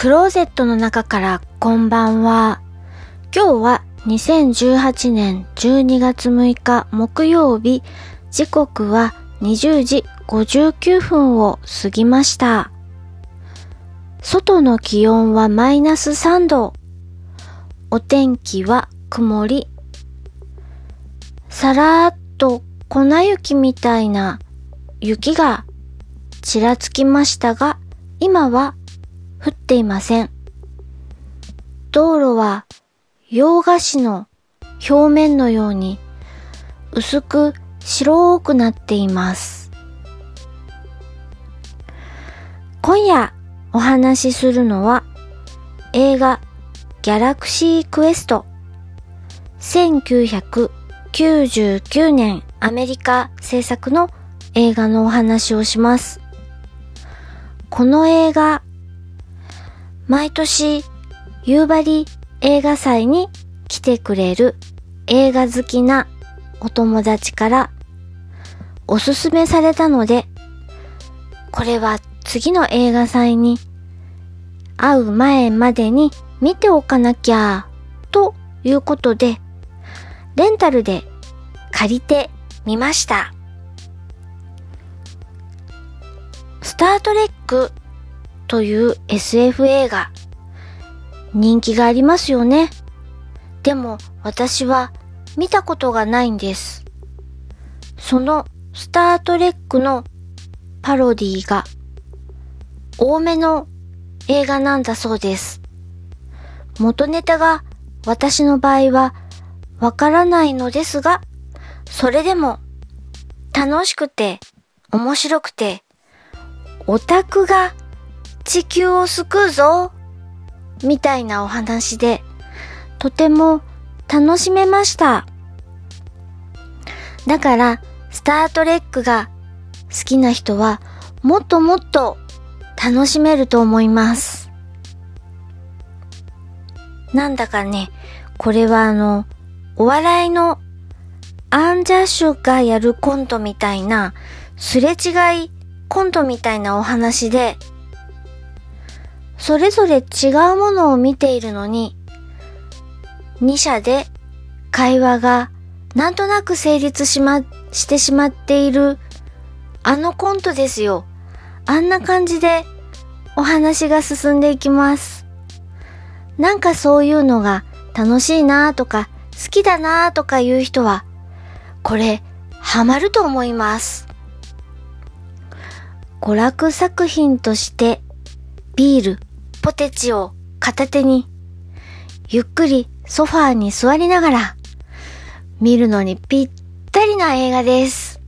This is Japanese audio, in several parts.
クローゼットの中からこんばんは。今日は2018年12月6日木曜日、時刻は20時59分を過ぎました。外の気温はマイナス3度。お天気は曇り。さらーっと粉雪みたいな雪がちらつきましたが、今は降っていません。道路は洋菓子の表面のように薄く白くなっています。今夜お話しするのは映画ギャラクシークエスト1999年アメリカ制作の映画のお話をします。この映画毎年夕張映画祭に来てくれる映画好きなお友達からおすすめされたので、これは次の映画祭に会う前までに見ておかなきゃということで、レンタルで借りてみました。スタートレックという SF 映画。人気がありますよね。でも私は見たことがないんです。そのスタートレックのパロディが多めの映画なんだそうです。元ネタが私の場合はわからないのですが、それでも楽しくて面白くてオタクが地球を救うぞみたいなお話で、とても楽しめました。だから、スタートレックが好きな人は、もっともっと楽しめると思います。なんだかね、これはあの、お笑いのアンジャッシュがやるコントみたいな、すれ違いコントみたいなお話で、それぞれ違うものを見ているのに、二者で会話がなんとなく成立しま、してしまっているあのコントですよ。あんな感じでお話が進んでいきます。なんかそういうのが楽しいなとか好きだなとかいう人は、これハマると思います。娯楽作品としてビール、ポテチを片手にゆっくりソファーに座りながら見るのにぴったりな映画です。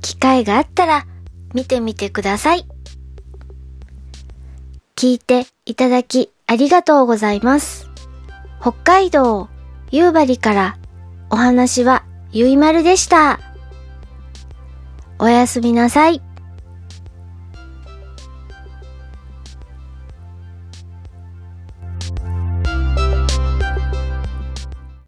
機会があったら見てみてください。聞いていただきありがとうございます。北海道夕張からお話はゆいまるでした。おやすみなさい。